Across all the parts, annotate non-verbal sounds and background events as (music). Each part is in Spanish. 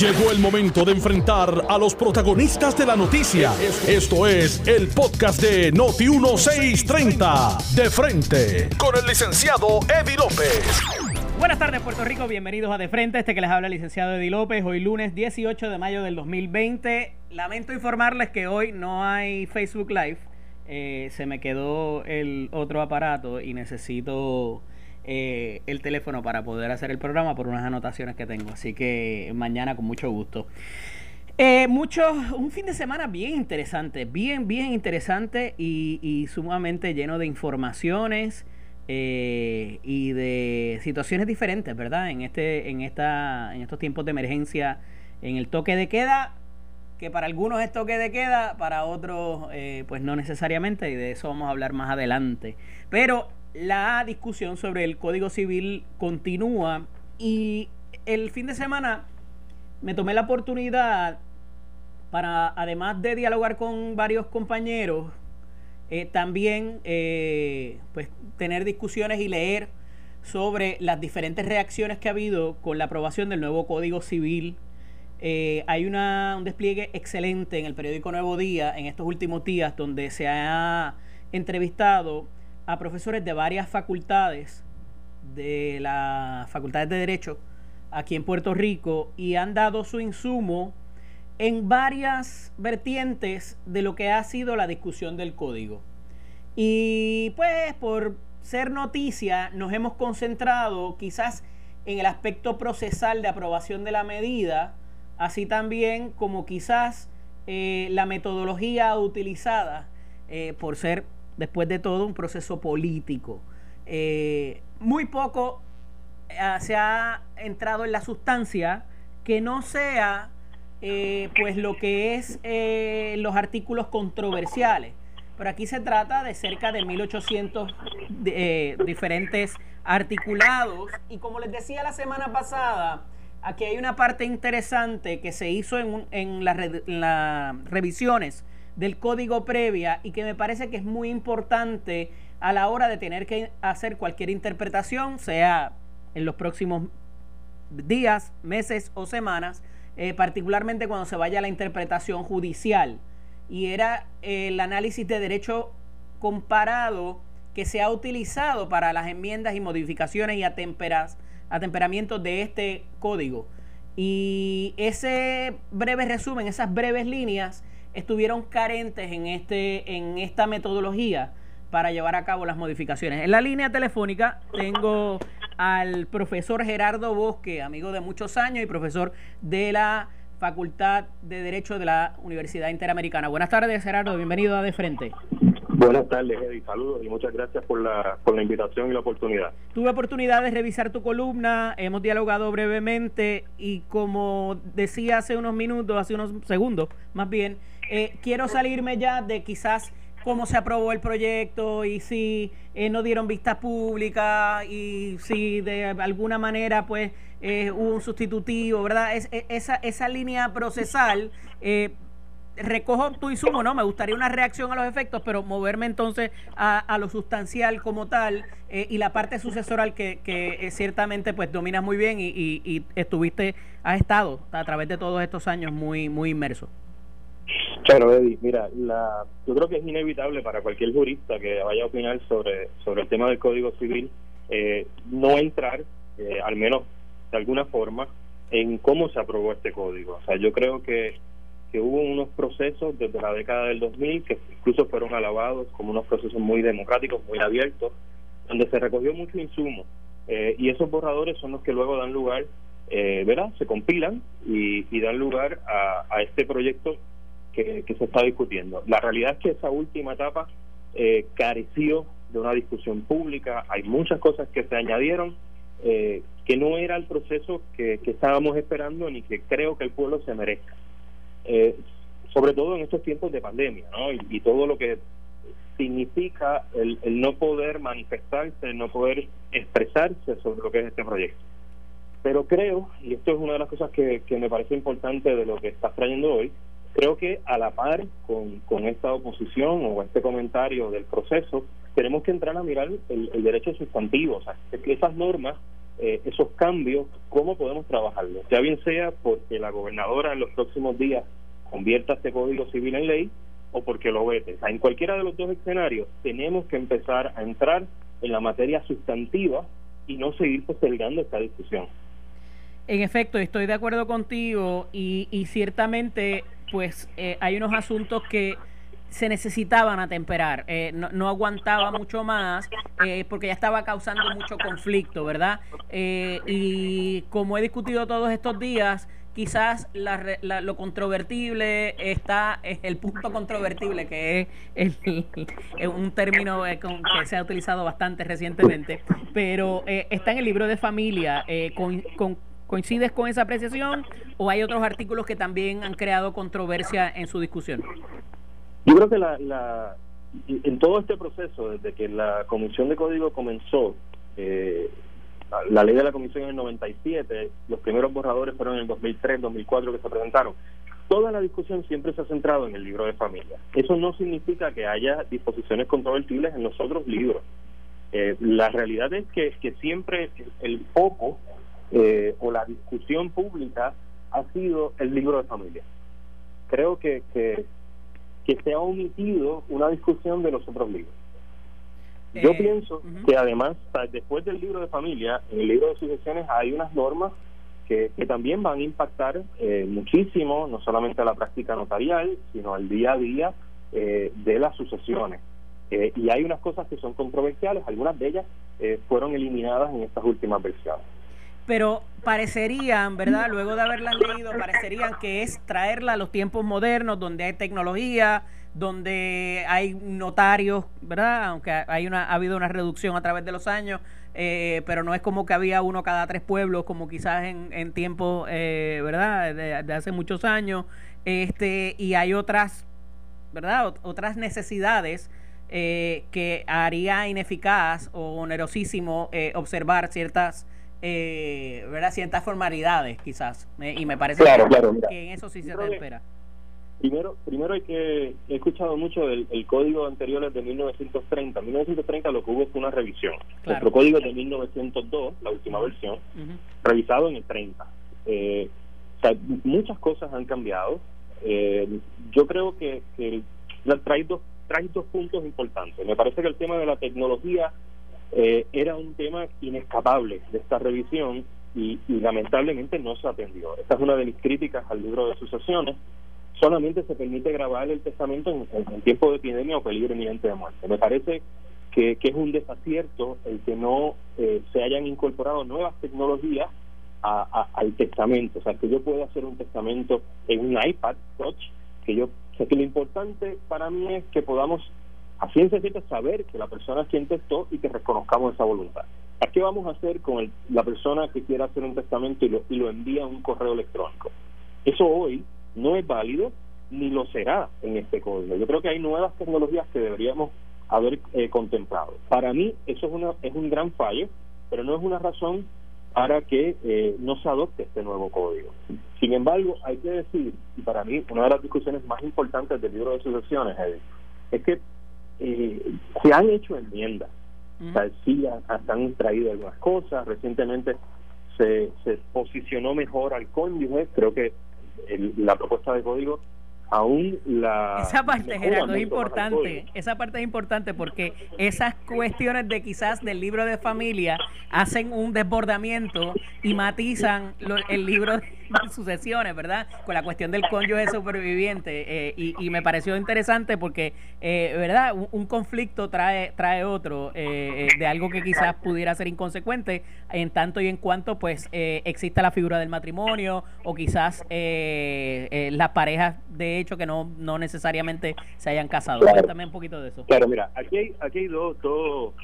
Llegó el momento de enfrentar a los protagonistas de la noticia. Esto es el podcast de Noti 1630. De frente con el licenciado Eddie López. Buenas tardes Puerto Rico, bienvenidos a De Frente, este que les habla el licenciado Eddie López, hoy lunes 18 de mayo del 2020. Lamento informarles que hoy no hay Facebook Live, eh, se me quedó el otro aparato y necesito eh, el teléfono para poder hacer el programa por unas anotaciones que tengo. Así que mañana con mucho gusto. Eh, mucho, un fin de semana bien interesante, bien, bien interesante y, sumamente lleno de informaciones eh, y de situaciones diferentes, ¿verdad? En este, en esta, en estos tiempos de emergencia, en el toque de queda, que para algunos es toque de queda, para otros, pues no necesariamente, y de eso vamos a hablar más adelante. Pero la discusión sobre el Código Civil continúa y el fin de semana me tomé la oportunidad para, además de dialogar con varios compañeros, eh, también eh, pues, tener discusiones y leer sobre las diferentes reacciones que ha habido con la aprobación del nuevo Código Civil. Eh, hay una, un despliegue excelente en el periódico Nuevo Día en estos últimos días donde se ha entrevistado a profesores de varias facultades, de las facultades de Derecho aquí en Puerto Rico, y han dado su insumo en varias vertientes de lo que ha sido la discusión del código. Y pues por ser noticia nos hemos concentrado quizás en el aspecto procesal de aprobación de la medida, así también como quizás eh, la metodología utilizada eh, por ser después de todo, un proceso político. Eh, muy poco eh, se ha entrado en la sustancia que no sea eh, pues lo que es los artículos controversiales. Pero aquí se trata de cerca de 1800 diferentes articulados y como les decía la semana pasada, aquí hay una parte interesante que se hizo en, en las revisiones del código previa y que me parece que es muy importante a la hora de tener que hacer cualquier interpretación, sea en los próximos días, meses o semanas, eh, particularmente cuando se vaya a la interpretación judicial. Y era el análisis de derecho comparado que se ha utilizado para las enmiendas y modificaciones y atemperas, atemperamientos de este código. Y ese breve resumen, esas breves líneas, estuvieron carentes en, este, en esta metodología para llevar a cabo las modificaciones. En la línea telefónica tengo al profesor Gerardo Bosque, amigo de muchos años y profesor de la Facultad de Derecho de la Universidad Interamericana. Buenas tardes, Gerardo, bienvenido a De Frente. Buenas tardes, Eddie. Saludos y muchas gracias por la, por la invitación y la oportunidad. Tuve oportunidad de revisar tu columna, hemos dialogado brevemente y como decía hace unos minutos, hace unos segundos más bien, eh, quiero salirme ya de quizás cómo se aprobó el proyecto y si eh, no dieron vista pública y si de alguna manera pues eh, hubo un sustitutivo, ¿verdad? E, esa, esa línea procesal, recojo tu insumo, ¿no? Me gustaría una reacción a los efectos, pero moverme entonces a, lo sustancial como tal y la parte sucesoral que, que ciertamente pues dominas muy bien y, y, y estuviste, has estado a través de todos estos años muy, muy inmerso. Claro, Eddie, mira, la, yo creo que es inevitable para cualquier jurista que vaya a opinar sobre, sobre el tema del Código Civil eh, no entrar, eh, al menos de alguna forma, en cómo se aprobó este código. O sea, yo creo que, que hubo unos procesos desde la década del 2000 que incluso fueron alabados como unos procesos muy democráticos, muy abiertos, donde se recogió mucho insumo. Eh, y esos borradores son los que luego dan lugar, eh, ¿verdad? Se compilan y, dan lugar a este proyecto que, se está discutiendo. La realidad es que esa última etapa eh, careció de una discusión pública, hay muchas cosas que se añadieron eh, que no era el proceso que, estábamos esperando ni que creo que el pueblo se merezca. Eh, sobre todo en estos tiempos de pandemia, ¿no? Y, todo lo que significa el, no poder manifestarse, el no poder expresarse sobre lo que es este proyecto. Pero creo, y esto es una de las cosas que, que me parece importante de lo que estás trayendo hoy, Creo que a la par con, con esta oposición o este comentario del proceso, tenemos que entrar a mirar el, derecho sustantivo, o sea, esas normas eh, esos cambios, cómo podemos trabajarlos. Ya bien sea porque la gobernadora en los próximos días convierta este Código Civil en ley o porque lo vete. en cualquiera de los dos escenarios tenemos que empezar a entrar en la materia sustantiva y no seguir postergando esta discusión. En efecto, estoy de acuerdo contigo y, y ciertamente pues eh, hay unos asuntos que se necesitaban atemperar, eh, no, aguantaba mucho más eh, porque ya estaba causando mucho conflicto, ¿verdad? Eh, y como he discutido todos estos días, quizás lo controvertible está, es el punto controvertible, que es, un término que se ha utilizado bastante recientemente, pero está en el libro de familia, con, con ¿Coincides con esa apreciación o hay otros artículos que también han creado controversia en su discusión? Yo creo que la, en todo este proceso, desde que la Comisión de Código comenzó, eh, la ley de la Comisión en el 97, los primeros borradores fueron en el 2003, 2004 que se presentaron. Toda la discusión siempre se ha centrado en el libro de familia. Eso no significa que haya disposiciones controvertibles en los otros libros. Eh, la realidad es que, que siempre el foco eh, o la discusión pública ha sido el libro de familia. Creo que, que, se ha omitido una discusión de los otros libros. Yo eh, pienso que además, después del libro de familia, en el libro de sucesiones hay unas normas que, que también van a impactar eh, muchísimo, no solamente a la práctica notarial, sino al día a día de las sucesiones. y hay unas cosas que son controversiales, algunas de ellas fueron eliminadas en estas últimas versiones pero parecerían, ¿verdad? Luego de haberlas leído, parecerían que es traerla a los tiempos modernos, donde hay tecnología, donde hay notarios, ¿verdad? Aunque hay una, ha habido una reducción a través de los años, eh, pero no es como que había uno cada tres pueblos, como quizás en, en tiempos, eh, ¿verdad? De, hace muchos años. Este, y hay otras, ¿verdad? otras necesidades. Eh, que haría ineficaz o onerosísimo observar ciertas eh, ¿verdad? ciertas formalidades quizás eh, y me parece que, en eso sí se te espera primero primero hay que he escuchado mucho del el código anterior de 1930 1930 lo que hubo fue una revisión. Nuestro código es de 1902 la última versión revisado en el 30 eh, muchas cosas han cambiado. Eh, yo creo que, que trae dos trae dos puntos importantes. Me parece que el tema de la tecnología eh, era un tema inescapable de esta revisión y, lamentablemente no se atendió. Esta es una de mis críticas al libro de sucesiones. Solamente se permite grabar el testamento en, tiempo de epidemia o peligro inminente de muerte. Me parece que, es un desacierto el que no eh, se hayan incorporado nuevas tecnologías al testamento. O sea, que yo pueda hacer un testamento en un iPad Touch, que yo, o sea, que lo importante para mí es que podamos a ciencia cierta saber que la persona es quien testó y que reconozcamos esa voluntad. ¿Qué vamos a hacer con la persona que quiera hacer un testamento y lo, y lo envía a un correo electrónico? Eso hoy no es válido ni lo será en este código. Yo creo que hay nuevas tecnologías que deberíamos haber eh, contemplado. Para mí eso es, una, es un gran fallo, pero no es una razón para que eh, no se adopte este nuevo código. Sin embargo, hay que decir, y para mí una de las discusiones más importantes del libro de sucesiones, es que eh, se han hecho enmiendas. sí han, traído algunas cosas. Recientemente se, se posicionó mejor al cónyuge. Creo que la propuesta de código aún la esa parte Gerardo es importante. esa parte es importante porque esas cuestiones de quizás del libro de familia hacen un desbordamiento y matizan el libro de sucesiones verdad con la cuestión del cónyuge superviviente eh, y, me pareció interesante porque eh, verdad un, conflicto trae trae otro eh, de algo que quizás pudiera ser inconsecuente en tanto y en cuanto pues exista la figura del matrimonio o quizás las parejas de hecho que no, no necesariamente se hayan casado. Cuéntame un poquito de eso. Claro, mira, aquí hay, aquí hay dos, dos,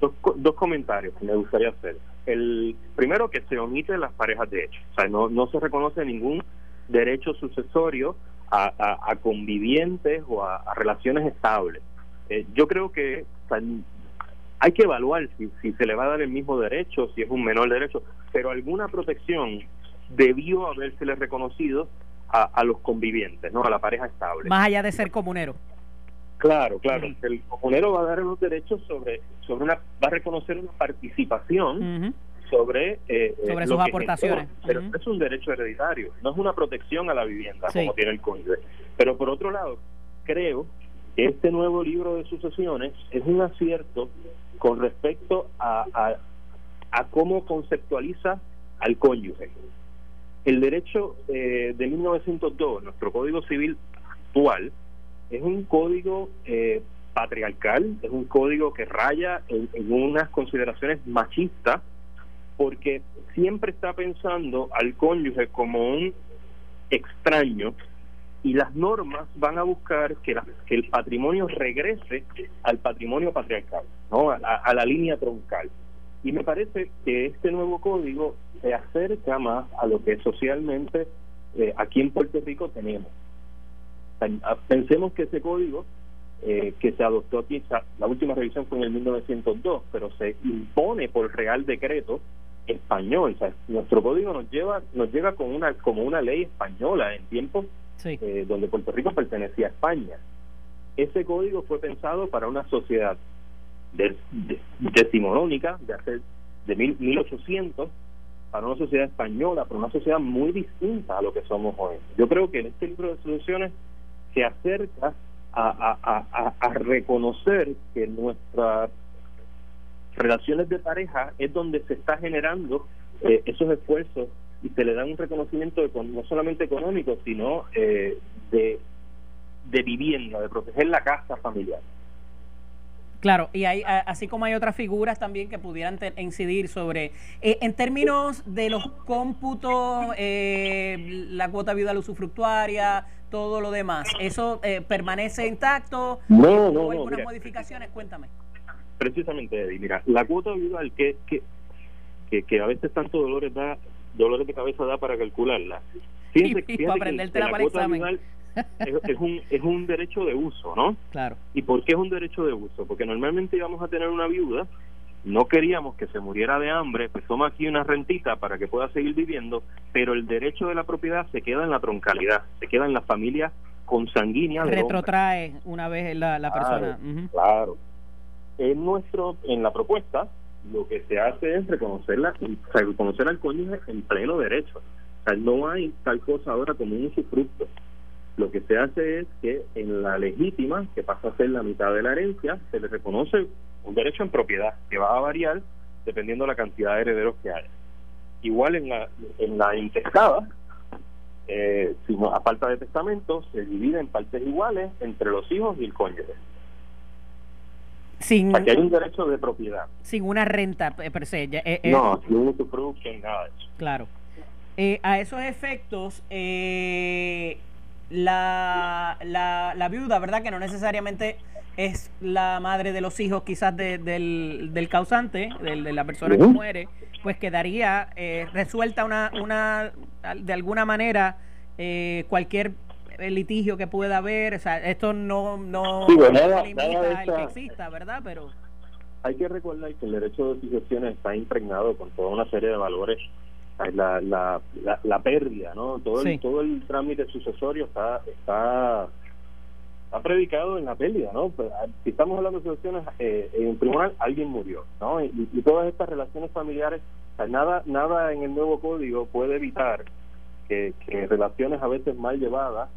dos, comentarios que me gustaría hacer. El primero, que se omiten las parejas de hecho. O sea, no, no se reconoce ningún derecho sucesorio a, a, convivientes o a, relaciones estables. Eh, yo creo que hay que evaluar si, si se le va a dar el mismo derecho, si es un menor derecho, pero alguna protección debió habérsele reconocido a, los convivientes, ¿no? A la pareja estable. Más allá de ser comunero. Claro, claro. El comunero va a dar unos derechos sobre, sobre una, va a reconocer una participación sobre, eh, sobre sus aportaciones. pero es un derecho hereditario, no es una protección a la vivienda como tiene el cónyuge. Pero por otro lado, creo que este nuevo libro de sucesiones es un acierto con respecto a, a, a cómo conceptualiza al cónyuge. El derecho eh, de 1902, nuestro Código Civil actual, es un código eh, patriarcal, es un código que raya en, unas consideraciones machistas, porque siempre está pensando al cónyuge como un extraño y las normas van a buscar que, que el patrimonio regrese al patrimonio patriarcal, ¿no? a, la línea troncal. Y me parece que este nuevo código se acerca más a lo que socialmente eh, aquí en Puerto Rico tenemos. Pensemos que ese código eh, que se adoptó aquí, la última revisión fue en el 1902, pero se impone por real decreto español. nuestro código nos lleva nos llega con una como una ley española en tiempos eh, donde Puerto Rico pertenecía a España. Ese código fue pensado para una sociedad de, decimonónica de hace de mil, 1800 para una sociedad española, para una sociedad muy distinta a lo que somos hoy. Yo creo que en este libro de soluciones se acerca a, reconocer que nuestras relaciones de pareja es donde se está generando eh, esos esfuerzos y se le da un reconocimiento no solamente económico, sino eh, de, de vivienda, de proteger la casa familiar. Claro, y hay, así como hay otras figuras también que pudieran incidir sobre, eh, en términos de los cómputos, eh, la cuota viuda usufructuaria, todo lo demás, ¿eso eh, permanece intacto? No, no, algunas modificaciones? Cuéntame. Precisamente, Eddie, mira, la cuota viuda que, que, que, que a veces tanto dolores da, dolores de cabeza da para calcularla. (laughs) y, para para examen es, un, es un derecho de uso, ¿no? Claro. ¿Y por qué es un derecho de uso? Porque normalmente íbamos a tener una viuda, no queríamos que se muriera de hambre, pues toma aquí una rentita para que pueda seguir viviendo, pero el derecho de la propiedad se queda en la troncalidad, se queda en la familia consanguínea. Retrotrae una vez la, la persona. Claro. En, nuestro, en la propuesta, lo que se hace es reconocerla, reconocer al cónyuge en pleno derecho. O sea, no hay tal cosa ahora como un usufructo lo que se hace es que en la legítima, que pasa a ser la mitad de la herencia, se le reconoce un derecho en propiedad, que va a variar dependiendo de la cantidad de herederos que haya. Igual en la, en la intestada, eh, a falta de testamento, se divide en partes iguales entre los hijos y el cónyuge. Sin, hay un derecho de propiedad. Sin una renta eh, per se. Eh, no, sin un usufructo, nada de eso. Claro. a esos efectos, eh, la, la, la, viuda, ¿verdad? Que no necesariamente es la madre de los hijos quizás del, del causante, de, de la persona que muere, pues quedaría eh, resuelta una, una, de alguna manera eh, cualquier litigio que pueda haber, o sea, esto no, no, limita el que exista, ¿verdad? Pero... Hay que recordar que el derecho de sucesión está impregnado con toda una serie de valores la, la, la, pérdida, ¿no? Todo el, todo el trámite sucesorio está está está predicado en la pérdida, ¿no? Pues, ah, si estamos hablando de sucesiones eh, en un tribunal, alguien murió, ¿no? Y, todas estas relaciones familiares, nada nada en el nuevo código puede evitar que, que relaciones a veces mal llevadas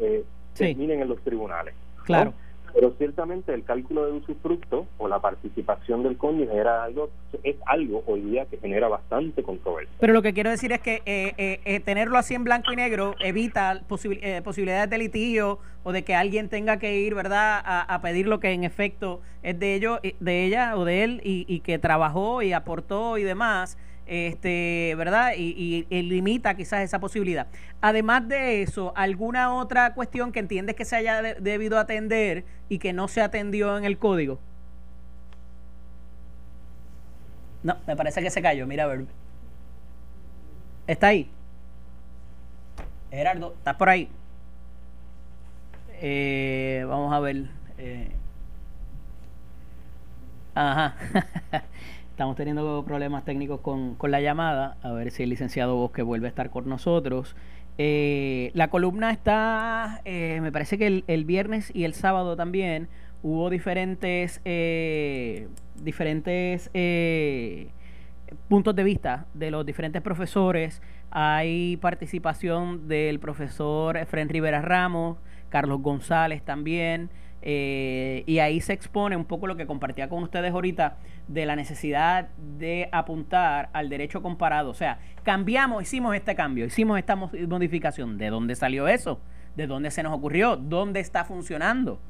eh, terminen en los tribunales. Claro pero ciertamente el cálculo de usufructo o la participación del cónyuge era algo es algo hoy día que genera bastante controversia. Pero lo que quiero decir es que eh, eh, eh, tenerlo así en blanco y negro evita posibilidades de litigio o de que alguien tenga que ir, ¿verdad?, a, pedir lo que en efecto es de ellos, de ella o de él y que trabajó y aportó y demás este, ¿verdad? Y, limita quizás esa posibilidad. Además de eso, ¿alguna otra cuestión que entiendes que se haya debido atender y que no se atendió en el código? No, me parece que se cayó, mira a ver. ¿Está ahí? Gerardo, ¿estás por ahí? Eh, vamos a ver. Eh. Ajá. (laughs) Estamos teniendo problemas técnicos con, la llamada. A ver si el licenciado Bosque vuelve a estar con nosotros. Eh, la columna está, eh, me parece que el, viernes y el sábado también hubo diferentes, eh, diferentes puntos de vista de los diferentes profesores. Hay participación del profesor Fren Rivera Ramos, Carlos González también. Eh, y ahí se expone un poco lo que compartía con ustedes ahorita de la necesidad de apuntar al derecho comparado. O sea, cambiamos, hicimos este cambio, hicimos esta modificación. ¿De dónde salió eso? ¿De dónde se nos ocurrió? ¿Dónde está funcionando?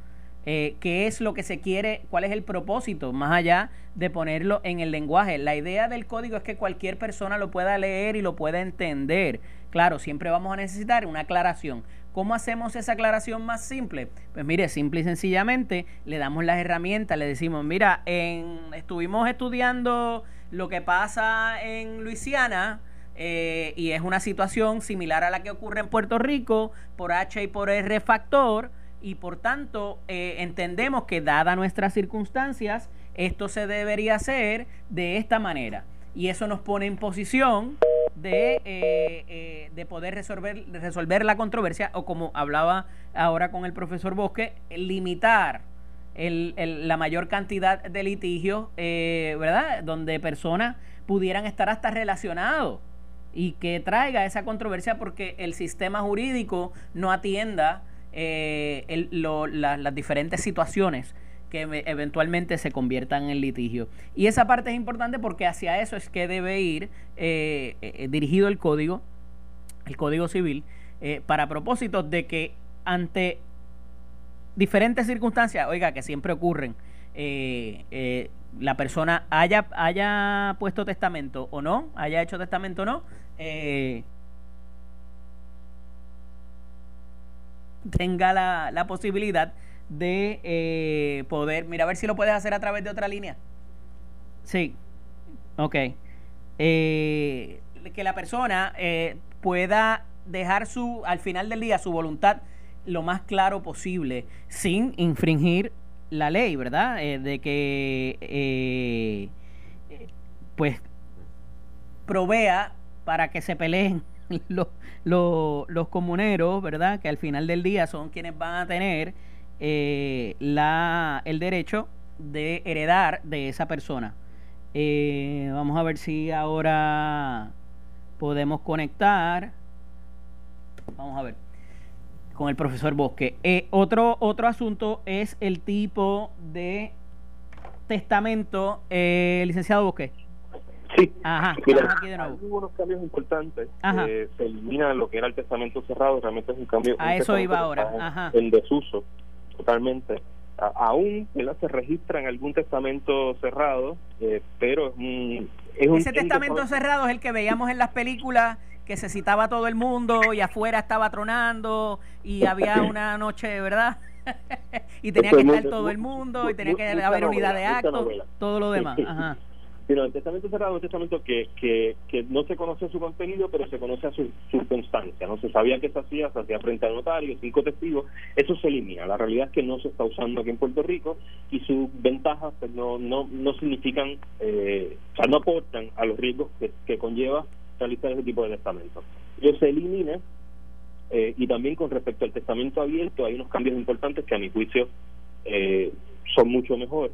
Eh, qué es lo que se quiere, cuál es el propósito, más allá de ponerlo en el lenguaje. La idea del código es que cualquier persona lo pueda leer y lo pueda entender. Claro, siempre vamos a necesitar una aclaración. ¿Cómo hacemos esa aclaración más simple? Pues mire, simple y sencillamente le damos las herramientas, le decimos, mira, en, estuvimos estudiando lo que pasa en Luisiana, eh, y es una situación similar a la que ocurre en Puerto Rico por H y por R factor y por tanto eh, entendemos que dada nuestras circunstancias, esto se debería hacer de esta manera. Y eso nos pone en posición de, eh, eh, de poder resolver, resolver la controversia o como hablaba ahora con el profesor Bosque, limitar el, la mayor cantidad de litigios, ¿verdad? Donde personas pudieran estar hasta relacionados y que traiga esa controversia porque el sistema jurídico no atienda eh, las diferentes situaciones que eventualmente se conviertan en litigio. Y esa parte es importante porque hacia eso es que debe ir eh, eh, dirigido el código, el código civil, para propósitos de que ante diferentes circunstancias, oiga, que siempre ocurren, la persona haya, haya puesto testamento o no, haya hecho testamento o no, tenga la, la posibilidad de eh, poder, mira a ver si lo puedes hacer a través de otra línea. Sí, ok. Eh, que la persona eh, pueda dejar su, al final del día, su voluntad lo más claro posible, sin infringir la ley, ¿verdad? de que, pues, provea para que se peleen (laughs) los, los, comuneros, ¿verdad? Que al final del día son quienes van a tener eh, la, el derecho de heredar de esa persona. Eh, vamos a ver si ahora podemos conectar. Vamos a ver con el profesor Bosque. Eh, otro, otro asunto es el tipo de testamento, licenciado Bosque. Sí, Ajá, hay unos cambios importantes. Eh, se elimina lo que era el testamento cerrado, realmente es un cambio. A eso iba ahora. En desuso, totalmente. aún se registra en algún testamento cerrado, eh, pero es un. Ese testamento cerrado es el que veíamos en las películas que se citaba todo el mundo y afuera estaba tronando y había una noche, ¿verdad? (laughs) y tenía que estar todo el mundo y tenía que haber unidad de actos, todo lo demás. Ajá. Sino el testamento cerrado es un testamento que, que, que no se conoce su contenido, pero se conoce a su circunstancia. No se sabía que se hacía, se hacía frente al notario, cinco testigos. Eso se elimina. La realidad es que no se está usando aquí en Puerto Rico y sus ventajas pues, no, no, no significan, eh, o sea, no aportan a los riesgos que, que conlleva realizar ese tipo de testamento. Yo se elimina eh, y también con respecto al testamento abierto hay unos cambios importantes que a mi juicio eh, son mucho mejores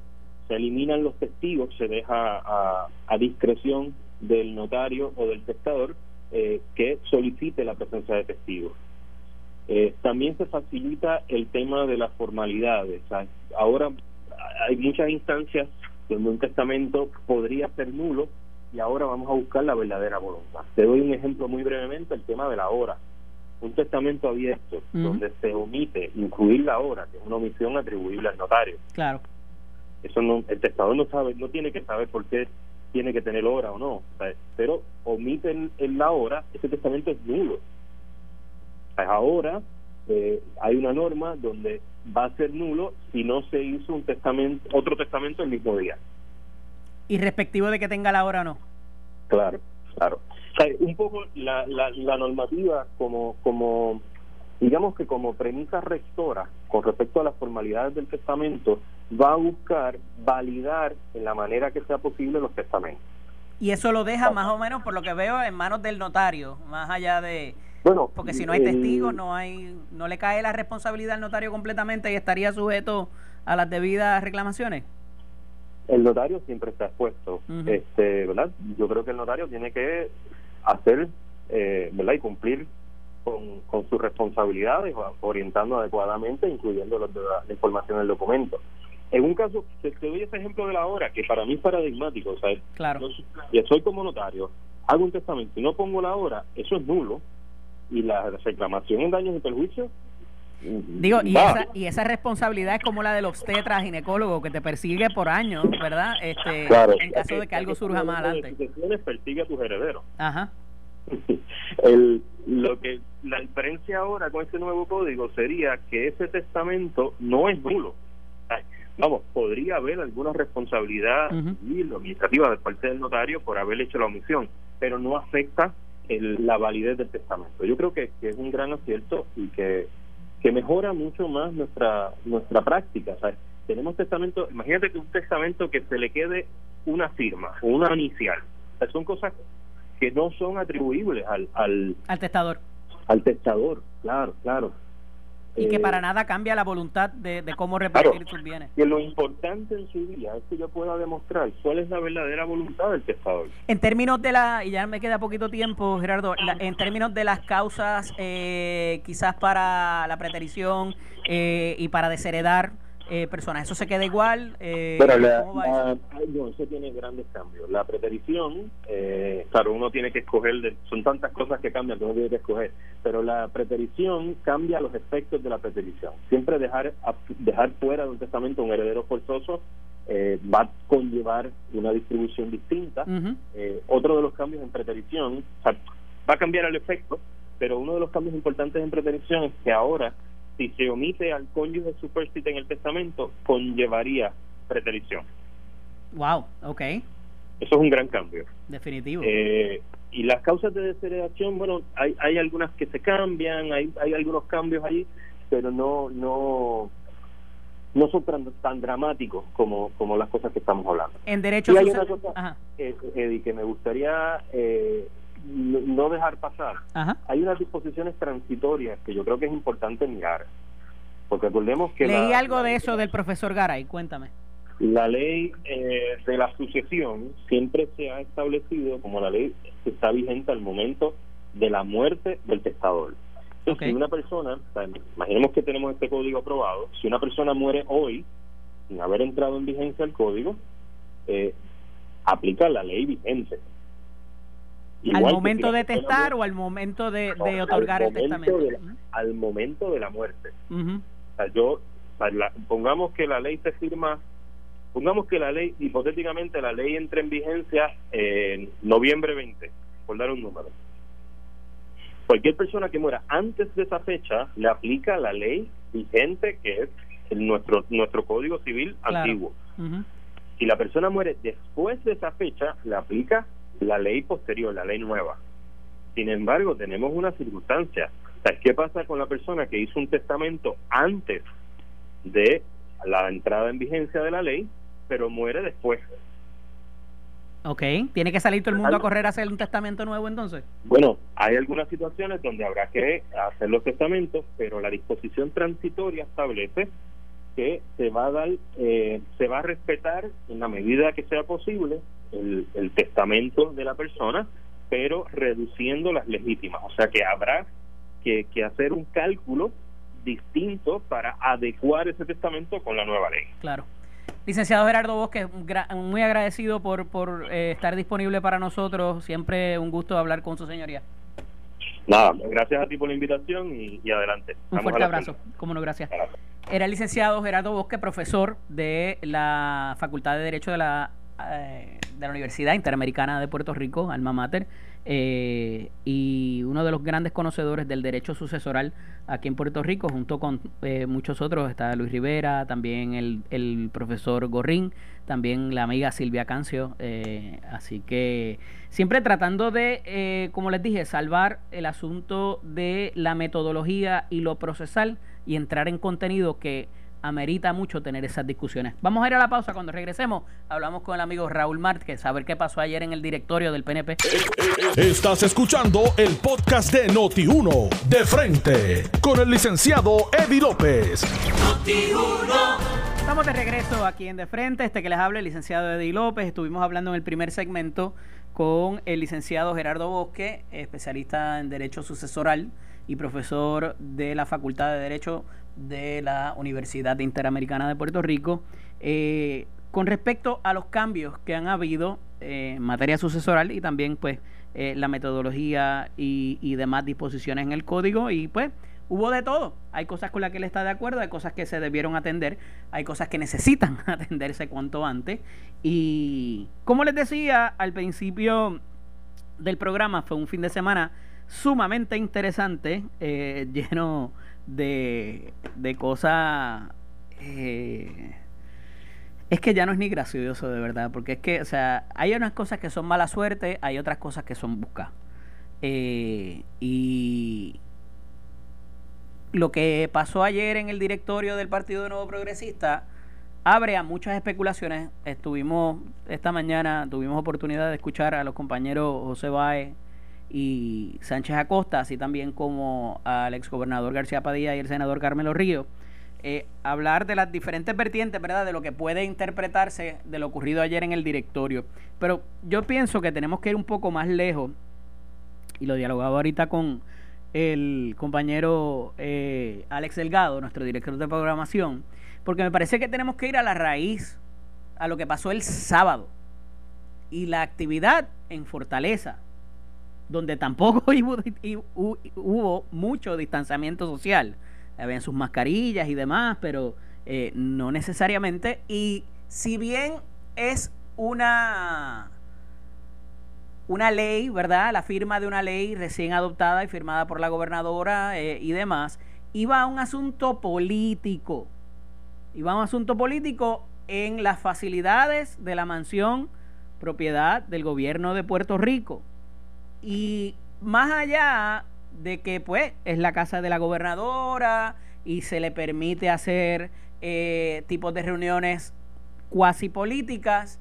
se eliminan los testigos, se deja a, discreción del notario o del testador eh, que solicite la presencia de testigos. Eh, también se facilita el tema de las formalidades. ahora hay muchas instancias donde un testamento podría ser nulo y ahora vamos a buscar la verdadera voluntad. Te doy un ejemplo muy brevemente, el tema de la hora. Un testamento abierto donde se omite incluir la hora, que es una omisión atribuible al notario. Claro eso no, el testador no sabe, no tiene que saber por qué tiene que tener hora o no, pero omiten en la hora, ese testamento es nulo. ahora eh, hay una norma donde va a ser nulo si no se hizo un testamento, otro testamento el mismo día. Y respectivo de que tenga la hora o no. Claro, claro. un poco la, la, la normativa como, como digamos que como premisa rectora con respecto a las formalidades del testamento, va a buscar validar en la manera que sea posible los testamentos. Y eso lo deja más o menos, por lo que veo, en manos del notario, más allá de... Bueno, porque si no hay testigos, no hay, no le cae la responsabilidad al notario completamente y estaría sujeto a las debidas reclamaciones. el notario siempre está expuesto, este, ¿verdad? Yo creo que el notario tiene que hacer, eh, ¿verdad? Y cumplir con, con sus responsabilidades, orientando adecuadamente, incluyendo la, la información del documento. En un caso, te, doy ese ejemplo de la hora, que para mí es paradigmático. O sea, claro. yo, soy como notario, hago un testamento y no pongo la hora, eso es nulo. Y la reclamación en daños y perjuicios Digo, y esa, y esa responsabilidad es como la del obstetra ginecólogo que te persigue por años, ¿verdad? Este, en caso de que algo surja más adelante. persigue a tus herederos. Ajá. (laughs) El, lo que la diferencia ahora con este nuevo código sería que ese testamento no es nulo. Vamos, podría haber alguna responsabilidad civil o administrativa de parte del notario por haber hecho la omisión, pero no afecta el, la validez del testamento. Yo creo que, que es un gran acierto y que que mejora mucho más nuestra nuestra práctica. Tenemos testamento, imagínate que un testamento que se le quede una firma o una inicial. son cosas que no son atribuibles al, al, al testador. Al testador, claro, claro y que para eh, nada cambia la voluntad de, cómo repartir sus bienes. Que lo importante en su vida es que yo pueda demostrar cuál es la verdadera voluntad del testador. En términos de la, y ya me queda poquito tiempo, Gerardo, en términos de las causas, eh, quizás para la preterición eh, y para desheredar, eh, personas. ¿Eso se queda igual? Eh, eso? eso tiene grandes cambios. La preterición, eh, claro, uno tiene que escoger, son tantas cosas que cambian que uno tiene que escoger, pero la preterición cambia los efectos de la preterición. Siempre dejar, dejar fuera de un testamento un heredero forzoso eh, va a conllevar una distribución distinta. otro de los cambios en preterición, va a cambiar el efecto, pero uno de los cambios importantes en preterición es que ahora si se omite al cónyuge superstite en el testamento, conllevaría preterición. Wow, ok. Eso es un gran cambio. Definitivo. Eh, y las causas de desheredación, bueno, hay, hay algunas que se cambian, hay, hay algunos cambios allí, pero no no no son tan, dramáticos como, como las cosas que estamos hablando. En derecho y hay una cosa, Eddie, que me gustaría eh, no dejar pasar. Hay unas disposiciones transitorias que yo creo que es importante mirar. Porque recordemos que... Leí algo de eso del profesor Garay, cuéntame. La ley eh, de la sucesión siempre se ha establecido como la ley que está vigente al momento de la muerte del testador. Si una persona, imaginemos que tenemos este código aprobado, si una persona muere hoy, sin haber entrado en vigencia el código, eh, aplica la ley vigente al momento de testar o al momento de, otorgar el testamento. al momento de la muerte. yo, pongamos que la ley se firma, pongamos que la ley, hipotéticamente la ley entre en vigencia en noviembre 20, por dar un número. Cualquier persona que muera antes de esa fecha le aplica la ley vigente que es el, nuestro nuestro código civil antiguo. Si la persona muere después de esa fecha, le aplica la ley posterior, la ley nueva. Sin embargo, tenemos una circunstancia. ¿Qué pasa con la persona que hizo un testamento antes de la entrada en vigencia de la ley, pero muere después? Ok, ¿tiene que salir todo el mundo a correr a hacer un testamento nuevo entonces? Bueno, hay algunas situaciones donde habrá que hacer los testamentos, pero la disposición transitoria establece que se va a dar, eh, se va a respetar en la medida que sea posible el, testamento de la persona, pero reduciendo las legítimas. O sea que habrá que, hacer un cálculo distinto para adecuar ese testamento con la nueva ley. Claro. Licenciado Gerardo Bosque, muy agradecido por, por eh, estar disponible para nosotros. Siempre un gusto hablar con su señoría. Nada, gracias a ti por la invitación y, adelante. Un fuerte abrazo. Cómo no, gracias. Era el licenciado Gerardo Bosque, profesor de la Facultad de Derecho de la eh, de la Universidad Interamericana de Puerto Rico, Alma Mater, eh, y uno de los grandes conocedores del derecho sucesoral aquí en Puerto Rico, junto con eh, muchos otros, está Luis Rivera, también el, el profesor Gorrín, también la amiga Silvia Cancio, así que siempre tratando de, como les dije, salvar el asunto de la metodología y lo procesal y entrar en contenido que amerita mucho tener esas discusiones. Vamos a ir a la pausa. Cuando regresemos, hablamos con el amigo Raúl Márquez, a ver qué pasó ayer en el directorio del PNP. Estás escuchando el podcast de Noti1, de frente, con el licenciado Eddie López. Noti1 Estamos de regreso aquí en De Frente, este que les habla el licenciado Eddie López. Estuvimos hablando en el primer segmento con el licenciado Gerardo Bosque, especialista en Derecho Sucesoral y profesor de la Facultad de Derecho de la Universidad Interamericana de Puerto Rico, eh, con respecto a los cambios que han habido eh, en materia sucesoral y también pues eh, la metodología y, demás disposiciones en el código y pues hubo de todo. Hay cosas con las que él está de acuerdo, hay cosas que se debieron atender, hay cosas que necesitan (laughs) atenderse cuanto antes. Y como les decía al principio del programa, fue un fin de semana sumamente interesante, lleno de, de cosas... Eh, es que ya no es ni gracioso de verdad, porque es que, o sea, hay unas cosas que son mala suerte, hay otras cosas que son buscadas. Eh, y, lo que pasó ayer en el directorio del Partido Nuevo Progresista abre a muchas especulaciones. Estuvimos esta mañana, tuvimos oportunidad de escuchar a los compañeros José Báez y Sánchez Acosta, así también como al exgobernador García Padilla y el senador Carmelo Río, eh, hablar de las diferentes vertientes, ¿verdad? De lo que puede interpretarse de lo ocurrido ayer en el directorio. Pero yo pienso que tenemos que ir un poco más lejos, y lo dialogaba ahorita con, el compañero eh, Alex Delgado, nuestro director de programación, porque me parece que tenemos que ir a la raíz, a lo que pasó el sábado y la actividad en Fortaleza, donde tampoco (laughs) hubo, mucho distanciamiento social. Habían sus mascarillas y demás, pero eh, no necesariamente. Y si bien es una una ley, ¿verdad? La firma de una ley recién adoptada y firmada por la gobernadora eh, y demás, iba a un asunto político. Iba a un asunto político en las facilidades de la mansión propiedad del gobierno de Puerto Rico. Y más allá de que pues es la casa de la gobernadora y se le permite hacer eh, tipos de reuniones cuasi políticas,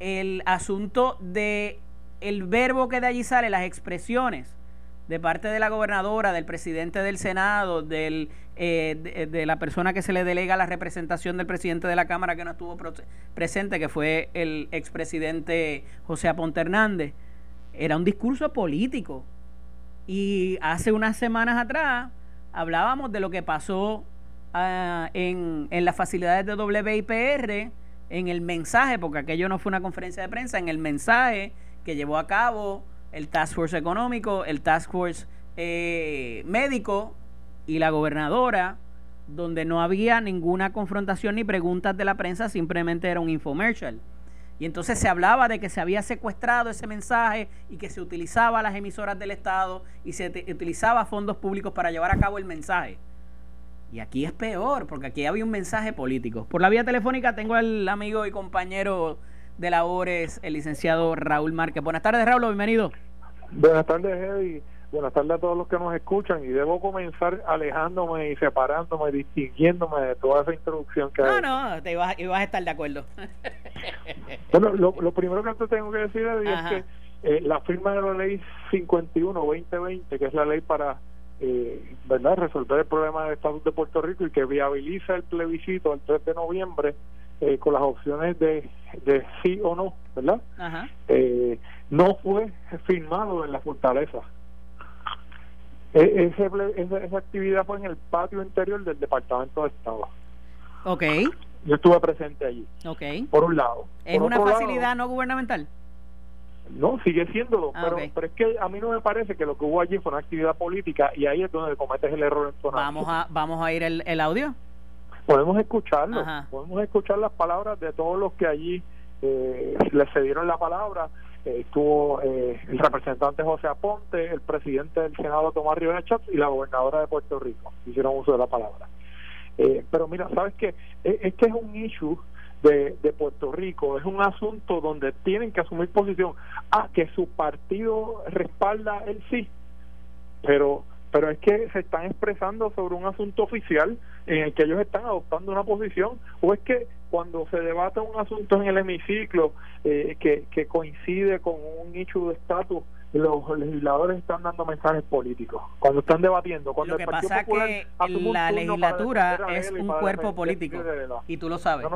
el asunto de el verbo que de allí sale, las expresiones de parte de la gobernadora, del presidente del Senado, del, eh, de, la persona que se le delega la representación del presidente de la Cámara que no estuvo presente, que fue el expresidente José Aponte Hernández, era un discurso político. Y hace unas semanas atrás hablábamos de lo que pasó ah, en, en las facilidades de WIPR, en el mensaje, porque aquello no fue una conferencia de prensa, en el mensaje que llevó a cabo el Task Force Económico, el Task Force eh, Médico y la gobernadora, donde no había ninguna confrontación ni preguntas de la prensa, simplemente era un infomercial. Y entonces se hablaba de que se había secuestrado ese mensaje y que se utilizaba las emisoras del Estado y se utilizaba fondos públicos para llevar a cabo el mensaje. Y aquí es peor, porque aquí había un mensaje político. Por la vía telefónica tengo al amigo y compañero de labores, el licenciado Raúl Márquez. Buenas tardes, Raúl, bienvenido. Buenas tardes, Eddie. Buenas tardes a todos los que nos escuchan y debo comenzar alejándome y separándome, distinguiéndome de toda esa introducción que No, no, te ibas, ibas, a estar de acuerdo. (laughs) bueno, lo, lo, primero que te tengo que decir Eddie, es que eh, la firma de la ley 51-2020, que es la ley para eh, ¿verdad? resolver el problema del estatus de Puerto Rico y que viabiliza el plebiscito el 3 de noviembre, eh, con las opciones de, de sí o no, ¿verdad? Eh, no fue firmado en la fortaleza. E, ese, esa, actividad fue en el patio interior del Departamento de Estado. Ok. Yo estuve presente allí. Ok. Por un lado. ¿Es una facilidad no gubernamental? No, sigue siéndolo, ah, pero, pero es que a mí no me parece que lo que hubo allí fue una actividad política y ahí es donde cometes el error en Vamos a, vamos a ir el, el audio podemos escucharlo, podemos escuchar las palabras de todos los que allí eh, le cedieron la palabra. Estuvo eh, el representante José Aponte, el presidente del Senado Tomás Rivera Chávez y la gobernadora de Puerto Rico. Hicieron uso de la palabra. Eh, pero mira, ¿sabes qué? E, este es un issue de, de, Puerto Rico, es un asunto donde tienen que asumir posición. Ah, que su partido respalda el sí, pero pero es que se están expresando sobre un asunto oficial en el que ellos están adoptando una posición, o es que cuando se debate un asunto en el hemiciclo eh, que, que coincide con un nicho de estatus los legisladores están dando mensajes políticos cuando están debatiendo. Cuando lo que pasa es que la legislatura es un cuerpo político y tú lo sabes.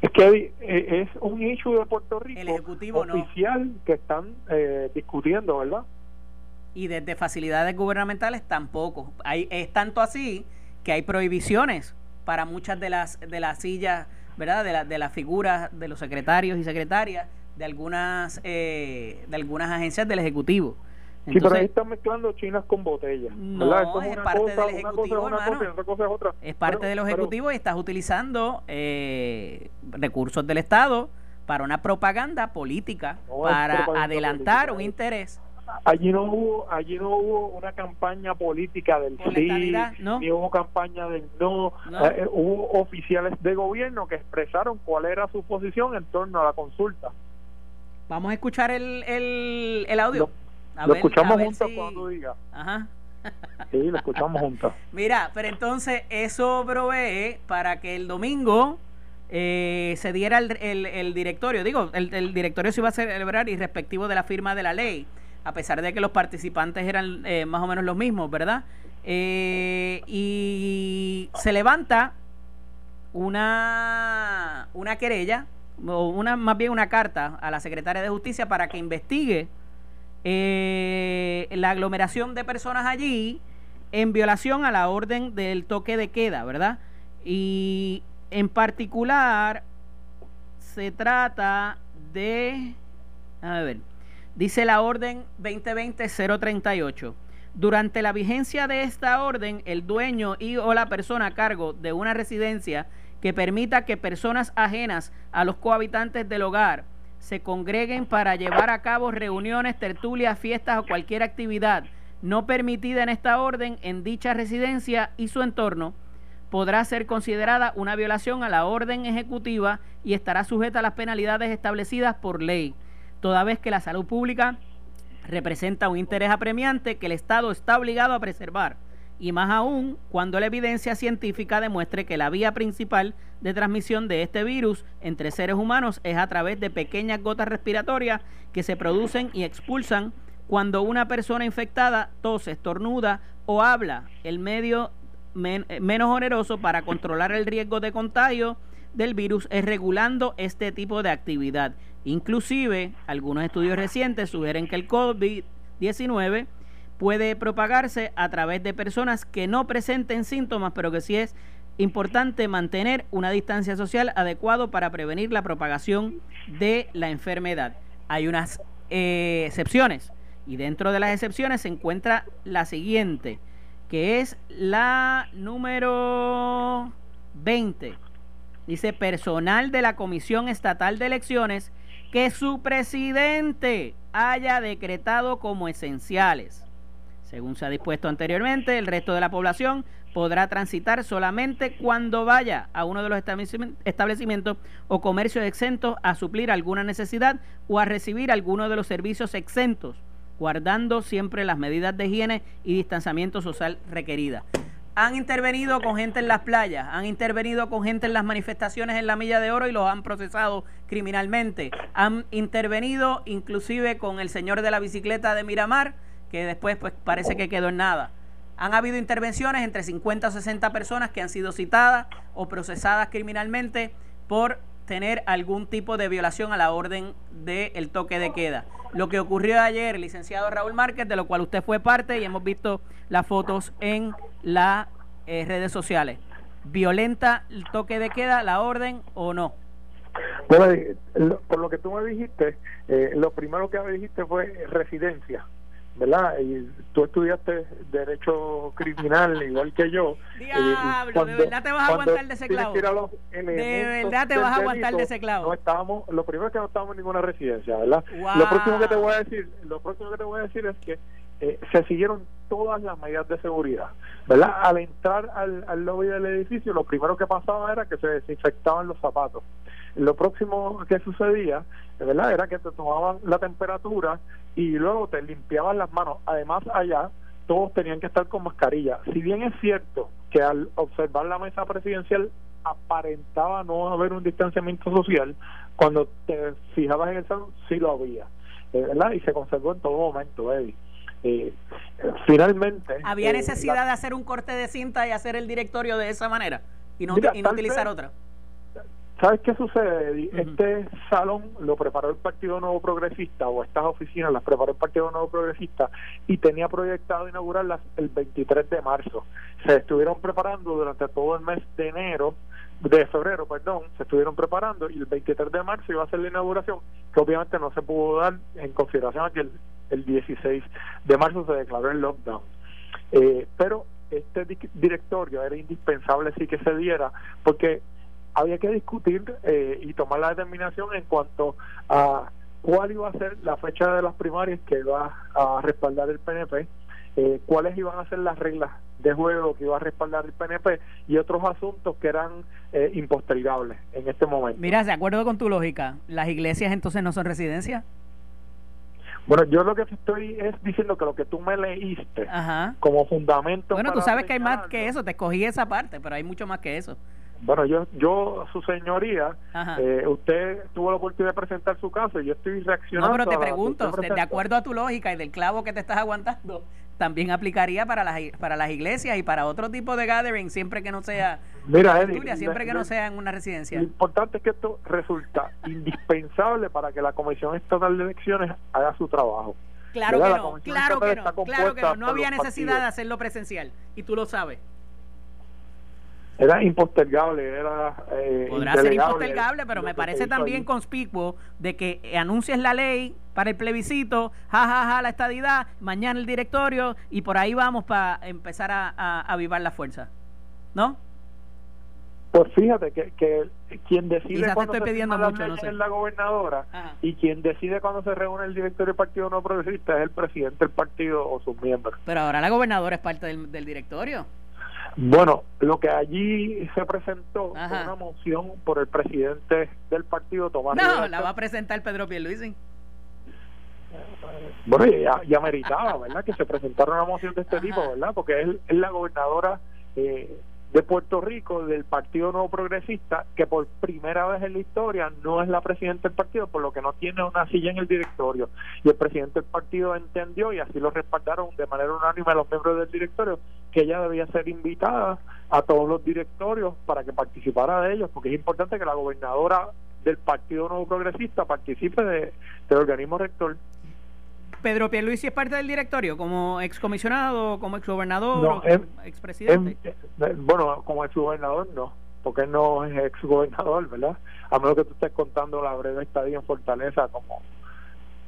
es que eh, es un issue de Puerto Rico el ejecutivo oficial que están eh, discutiendo, ¿verdad? Y desde facilidades gubernamentales tampoco. Hay, es tanto así que hay prohibiciones para muchas de las de las sillas, ¿verdad? De, la, de las figuras de los secretarios y secretarias de algunas eh, de algunas agencias del ejecutivo. sí, pero ahí están mezclando chinas con botellas. No, es, parte del ejecutivo, es parte del ejecutivo y estás utilizando eh, recursos del Estado para una propaganda política, para adelantar un interés allí no hubo allí no hubo una campaña política del sí ni hubo campaña del no, eh, eh, hubo oficiales de gobierno que expresaron cuál era su posición en torno a la consulta. Vamos a escuchar el, el, el audio. Lo, escuchamos juntos cuando diga. Ajá. (laughs) Sí lo escuchamos juntos. Mira pero entonces eso provee para que el domingo eh, se diera el, el, el directorio. Digo el, el directorio se iba a celebrar irrespectivo de la firma de la ley a pesar de que los participantes eran eh, más o menos los mismos, ¿verdad? Eh, y se levanta una, una querella, o una, más bien una carta a la secretaria de Justicia para que investigue eh, la aglomeración de personas allí en violación a la orden del toque de queda, ¿verdad? Y en particular se trata de... A ver Dice la orden 2020-038. Durante la vigencia de esta orden, el dueño y o la persona a cargo de una residencia que permita que personas ajenas a los cohabitantes del hogar se congreguen para llevar a cabo reuniones, tertulias, fiestas o cualquier actividad no permitida en esta orden en dicha residencia y su entorno, podrá ser considerada una violación a la orden ejecutiva y estará sujeta a las penalidades establecidas por ley toda vez que la salud pública representa un interés apremiante que el Estado está obligado a preservar, y más aún cuando la evidencia científica demuestre que la vía principal de transmisión de este virus entre seres humanos es a través de pequeñas gotas respiratorias que se producen y expulsan cuando una persona infectada tose, estornuda o habla, el medio menos oneroso para controlar el riesgo de contagio del virus es regulando este tipo de actividad. Inclusive, algunos estudios recientes sugieren que el COVID-19 puede propagarse a través de personas que no presenten síntomas, pero que sí es importante mantener una distancia social adecuada para prevenir la propagación de la enfermedad. Hay unas eh, excepciones y dentro de las excepciones se encuentra la siguiente, que es la número 20 dice personal de la Comisión Estatal de Elecciones que su presidente haya decretado como esenciales. Según se ha dispuesto anteriormente, el resto de la población podrá transitar solamente cuando vaya a uno de los establecimientos o comercios exentos a suplir alguna necesidad o a recibir alguno de los servicios exentos, guardando siempre las medidas de higiene y distanciamiento social requeridas han intervenido con gente en las playas, han intervenido con gente en las manifestaciones en la Milla de Oro y los han procesado criminalmente. Han intervenido inclusive con el señor de la bicicleta de Miramar, que después pues parece que quedó en nada. Han habido intervenciones entre 50 o 60 personas que han sido citadas o procesadas criminalmente por tener algún tipo de violación a la orden del toque de queda. Lo que ocurrió ayer, licenciado Raúl Márquez, de lo cual usted fue parte y hemos visto las fotos en las eh, redes sociales. ¿Violenta el toque de queda, la orden o no? Bueno, eh, por lo que tú me dijiste, eh, lo primero que me dijiste fue residencia. ¿Verdad? Y tú estudiaste Derecho Criminal (laughs) igual que yo. Diablo, de verdad te vas a aguantar de ese clavo. De verdad te vas a aguantar de ese clavo. No estábamos, lo primero es que no estábamos en ninguna residencia, ¿verdad? Lo próximo que te voy a decir, lo próximo que te voy a decir es que eh, se siguieron todas las medidas de seguridad, ¿verdad? Al entrar al, al lobby del edificio, lo primero que pasaba era que se desinfectaban los zapatos. Lo próximo que sucedía, ¿verdad? Era que te tomaban la temperatura y luego te limpiaban las manos. Además, allá todos tenían que estar con mascarilla. Si bien es cierto que al observar la mesa presidencial aparentaba no haber un distanciamiento social, cuando te fijabas en el salón sí lo había. ¿verdad? Y se conservó en todo momento, Eddie. Eh, finalmente... ¿Había necesidad de hacer un corte de cinta y hacer el directorio de esa manera y no, y no utilizar otra? ¿Sabes qué sucede? Este salón lo preparó el Partido Nuevo Progresista o estas oficinas las preparó el Partido Nuevo Progresista y tenía proyectado inaugurarlas el 23 de marzo. Se estuvieron preparando durante todo el mes de enero, de febrero, perdón, se estuvieron preparando y el 23 de marzo iba a ser la inauguración, que obviamente no se pudo dar en consideración a que el, el 16 de marzo se declaró el lockdown. Eh, pero este directorio era indispensable sí que se diera porque había que discutir eh, y tomar la determinación en cuanto a cuál iba a ser la fecha de las primarias que iba a respaldar el PNP, eh, cuáles iban a ser las reglas de juego que iba a respaldar el PNP y otros asuntos que eran eh, impostergables en este momento. Mira, de acuerdo con tu lógica, ¿las iglesias entonces no son residencias? Bueno, yo lo que estoy es diciendo que lo que tú me leíste como fundamento. Bueno, tú sabes que hay más que eso, te escogí esa parte, pero hay mucho más que eso. Bueno, yo, yo su señoría, eh, usted tuvo la oportunidad de presentar su caso y yo estoy reaccionando. No, pero te pregunto, de acuerdo a tu lógica y del clavo que te estás aguantando, también aplicaría para las, para las iglesias y para otro tipo de gathering, siempre que no sea Mira, siempre que no sea en una residencia. Lo importante es que esto resulta indispensable para que la Comisión Estatal de Elecciones haga su trabajo. Claro que no, claro que no, claro que no, no había necesidad de hacerlo presencial y tú lo sabes era impostergable, era... Eh, Podrá ser impostergable, pero me parece también conspicuo de que anuncies la ley para el plebiscito, jajaja, ja, ja, la estadidad, mañana el directorio y por ahí vamos para empezar a, a, avivar la fuerza, ¿no? Pues fíjate que, que quien decide cuando se pidiendo mucho, es la gobernadora y quien decide cuando se reúne el directorio del Partido No Progresista es el presidente del partido o sus miembros. Pero ahora la gobernadora es parte del, del directorio. Bueno, lo que allí se presentó fue una moción por el presidente del partido Tomás No, la va a presentar Pedro Pierluisi. Bueno, ya, ya meritaba, ¿verdad? Que se presentara una moción de este tipo, ¿verdad? Porque es, es la gobernadora eh, de Puerto Rico del Partido Nuevo Progresista, que por primera vez en la historia no es la presidenta del partido, por lo que no tiene una silla en el directorio. Y el presidente del partido entendió, y así lo respaldaron de manera unánime los miembros del directorio, que ella debía ser invitada a todos los directorios para que participara de ellos, porque es importante que la gobernadora del Partido Nuevo Progresista participe de, del organismo rector. Pedro Pierluisi es parte del directorio como excomisionado, como exgobernador no, o expresidente. Eh, bueno, como exgobernador no, porque él no es exgobernador, ¿verdad? A menos que tú estés contando la breve estadía en Fortaleza como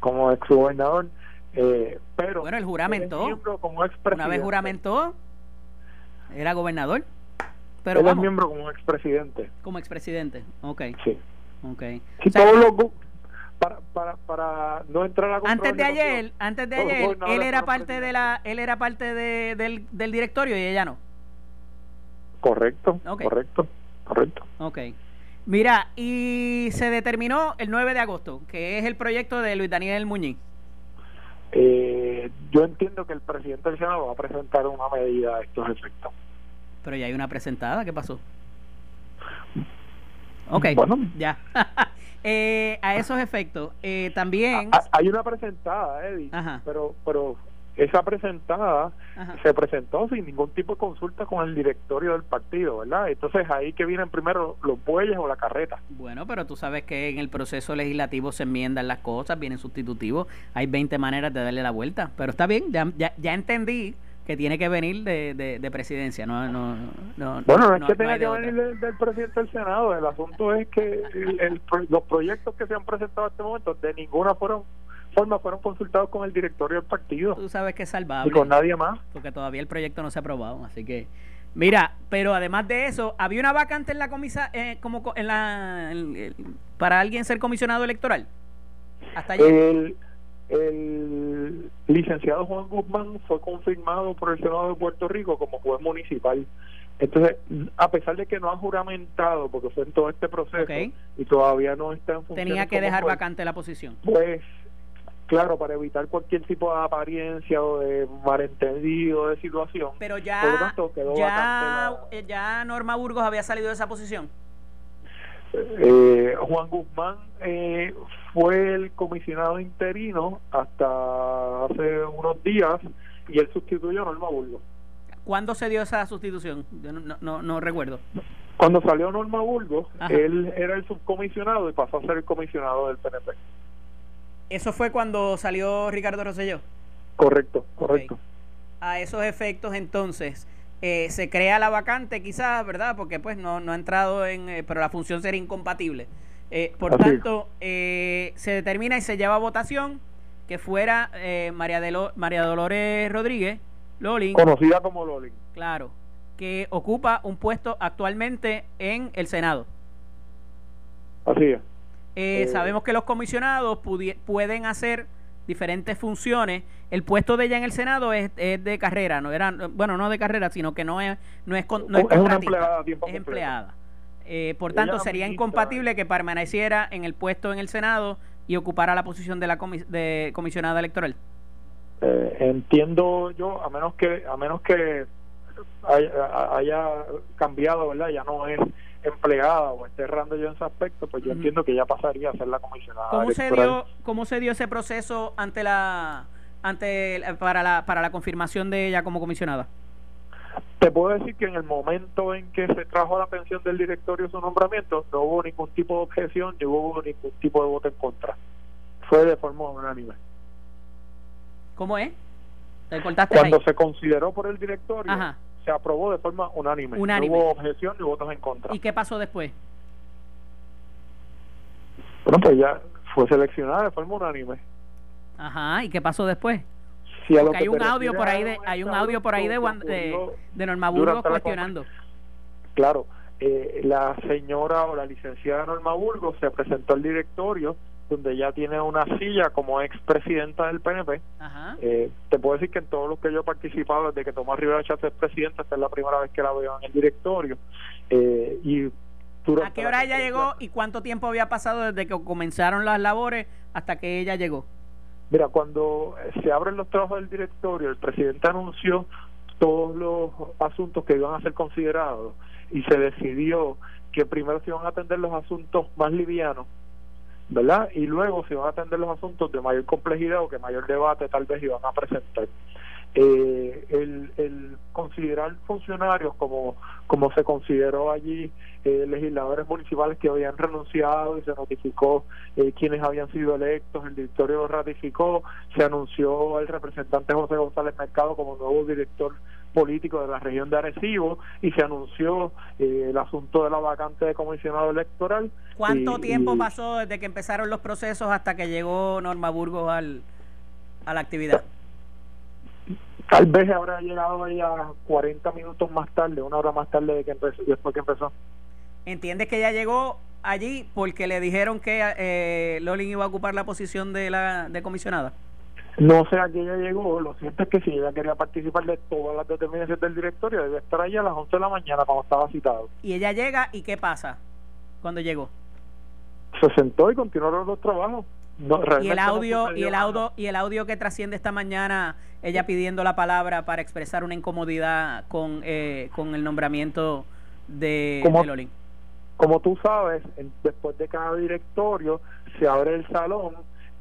como exgobernador. Eh, pero bueno, el juramento. Como una vez juramentó, era gobernador. Pero él es miembro como expresidente. Como expresidente, ok. Sí. Okay. Si todos los para, para, para no entrar a antes de ayer antes de ayer él era parte de la él era parte de, del, del directorio y ella no. Correcto correcto correcto. Ok. Mira y se determinó el 9 de agosto que es el proyecto de Luis Daniel Muñiz. Eh, yo entiendo que el presidente del Senado va a presentar una medida a estos efectos. Pero ya hay una presentada ¿qué pasó? Ok, bueno. ya. (laughs) Eh, a esos efectos, eh, también... hay una presentada, Eddie, pero pero esa presentada se presentó sin ningún tipo de consulta con el directorio del partido, ¿verdad? Entonces ahí que vienen primero los bueyes o la carreta. Bueno, pero tú sabes que en el proceso legislativo se enmiendan las cosas, vienen sustitutivos, hay 20 maneras de darle la vuelta, pero está bien, ya, ya, ya entendí que tiene que venir de, de, presidencia. No, no, no, bueno, no es que tenga que venir del, presidente del Senado. El asunto es que el, los proyectos que se han presentado hasta este momento de ninguna fueron forma fueron consultados con el directorio del partido. Tú sabes que es salvable. Y con nadie más. Porque todavía el proyecto no se ha aprobado. Así que, mira, pero además de eso, había una vacante en la comisa, eh, como en la, para alguien ser comisionado electoral. Hasta ayer el licenciado Juan Guzmán fue confirmado por el Senado de Puerto Rico como juez municipal. Entonces, a pesar de que no ha juramentado, porque fue en todo este proceso y todavía no está en función. Tenía que dejar vacante la posición. Pues, claro, para evitar cualquier tipo de apariencia o de malentendido de situación. Pero ya, ya, eh, ya Norma Burgos había salido de esa posición. Eh, Juan Guzmán eh, fue el comisionado interino hasta hace unos días y él sustituyó a Norma Burgos. ¿Cuándo se dio esa sustitución? Yo no, no, no recuerdo. Cuando salió Norma Burgos, él era el subcomisionado y pasó a ser el comisionado del PNP. ¿Eso fue cuando salió Ricardo Rosselló? Correcto, correcto. A esos efectos, entonces, eh, se crea la vacante quizás, ¿verdad? Porque pues no, no ha entrado en... Eh, pero la función sería incompatible. Eh, por tanto, se determina y se lleva a votación que fuera María, de María Dolores Rodríguez, Lolin. Conocida como Lolin. Claro, que ocupa un puesto actualmente en el Senado. Así es. sabemos que los comisionados pueden hacer diferentes funciones. El puesto de ella en el Senado es, de carrera, no era, bueno, no de carrera, sino que no es no es, no es, una empleada, es empleada. Eh, por tanto, sería incompatible que permaneciera en el puesto en el Senado y ocupara la posición de la de comisionada electoral. Eh, entiendo yo, a menos que a menos que haya, haya cambiado, ¿verdad? Ya no es empleada o esté errando yo en ese aspecto, pues yo entiendo que ya pasaría a ser la comisionada. ¿Cómo se dio cómo se dio ese proceso ante la ante para la para la confirmación de ella como comisionada? Te puedo decir que en el momento en que se trajo la pensión del directorio su nombramiento, no hubo ningún tipo de objeción, ni hubo ningún tipo de voto en contra. Fue de forma unánime. ¿Cómo es? Cuando se consideró por el directorio, se aprobó de forma unánime. No hubo objeción ni votos en contra. ¿Y qué pasó después? Bueno, pues ya fue seleccionada de forma unánime. Ajá, ¿y qué pasó después? Hay un audio por ahí de hay un audio por ahí de, de, Norma Burgos cuestionando. Claro, eh, la señora o la licenciada Norma Burgos se presentó al directorio donde ya tiene una silla como expresidenta del PNP. Eh, te puedo decir que en todos los que yo he participado desde que Tomás Rivera Chávez es presidenta, esta es la primera vez que la veo en el directorio. Eh, y ¿A qué hora ella llegó y cuánto tiempo había pasado desde que comenzaron las labores hasta que ella llegó? Mira, cuando se abren los trabajos del directorio, el presidente anunció todos los asuntos que iban a ser considerados y se decidió que primero se iban a atender los asuntos más livianos ¿verdad? Y luego se van a atender los asuntos de mayor complejidad o que mayor debate tal vez iban a presentar. Eh, el, el, considerar funcionarios como, como se consideró allí eh, legisladores municipales que habían renunciado y se notificó eh, quienes habían sido electos, el directorio ratificó, se anunció el representante José González Mercado como nuevo director político de la región de Arecibo y se anunció eh, el asunto de la vacante de comisionado electoral. ¿Cuánto tiempo pasó desde que empezaron los procesos hasta que llegó Norma Burgos al, a la actividad? Tal vez habrá llegado ella 40 minutos más tarde, una hora más tarde de que empezó, después que empezó. ¿Entiendes que ella llegó allí porque le dijeron que eh, Lolin iba a ocupar la posición de la de comisionada? No sé a qué ella llegó, lo cierto es que si ella quería participar de todas las determinaciones del directorio, debe estar ahí a las 11 de la mañana cuando estaba citado. ¿Y ella llega y qué pasa cuando llegó? Se sentó y continuó los trabajos. Y el audio y el audio y el audio que trasciende esta mañana ella pidiendo la palabra para expresar una incomodidad con eh, con el nombramiento de, como, Lolín. Como tú sabes, después de cada directorio se abre el salón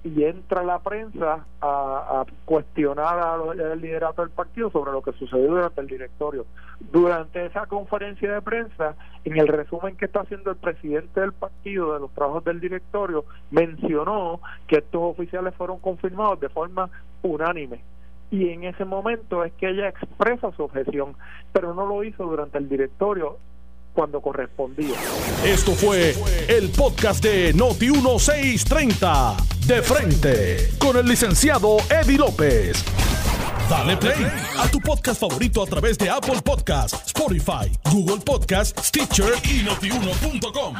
y entra la prensa a, cuestionar al liderato del partido sobre lo que sucedió durante el directorio. Durante esa conferencia de prensa, en el resumen que está haciendo el presidente del partido de los trabajos del directorio, mencionó que estos oficiales fueron confirmados de forma unánime. Y en ese momento es que ella expresa su objeción, pero no lo hizo durante el directorio cuando correspondía. Esto fue el podcast de Noti 1630, de frente, con el licenciado Eddie López. Dale play a tu podcast favorito a través de Apple Podcasts, Spotify, Google Podcasts, Stitcher y notiuno.com.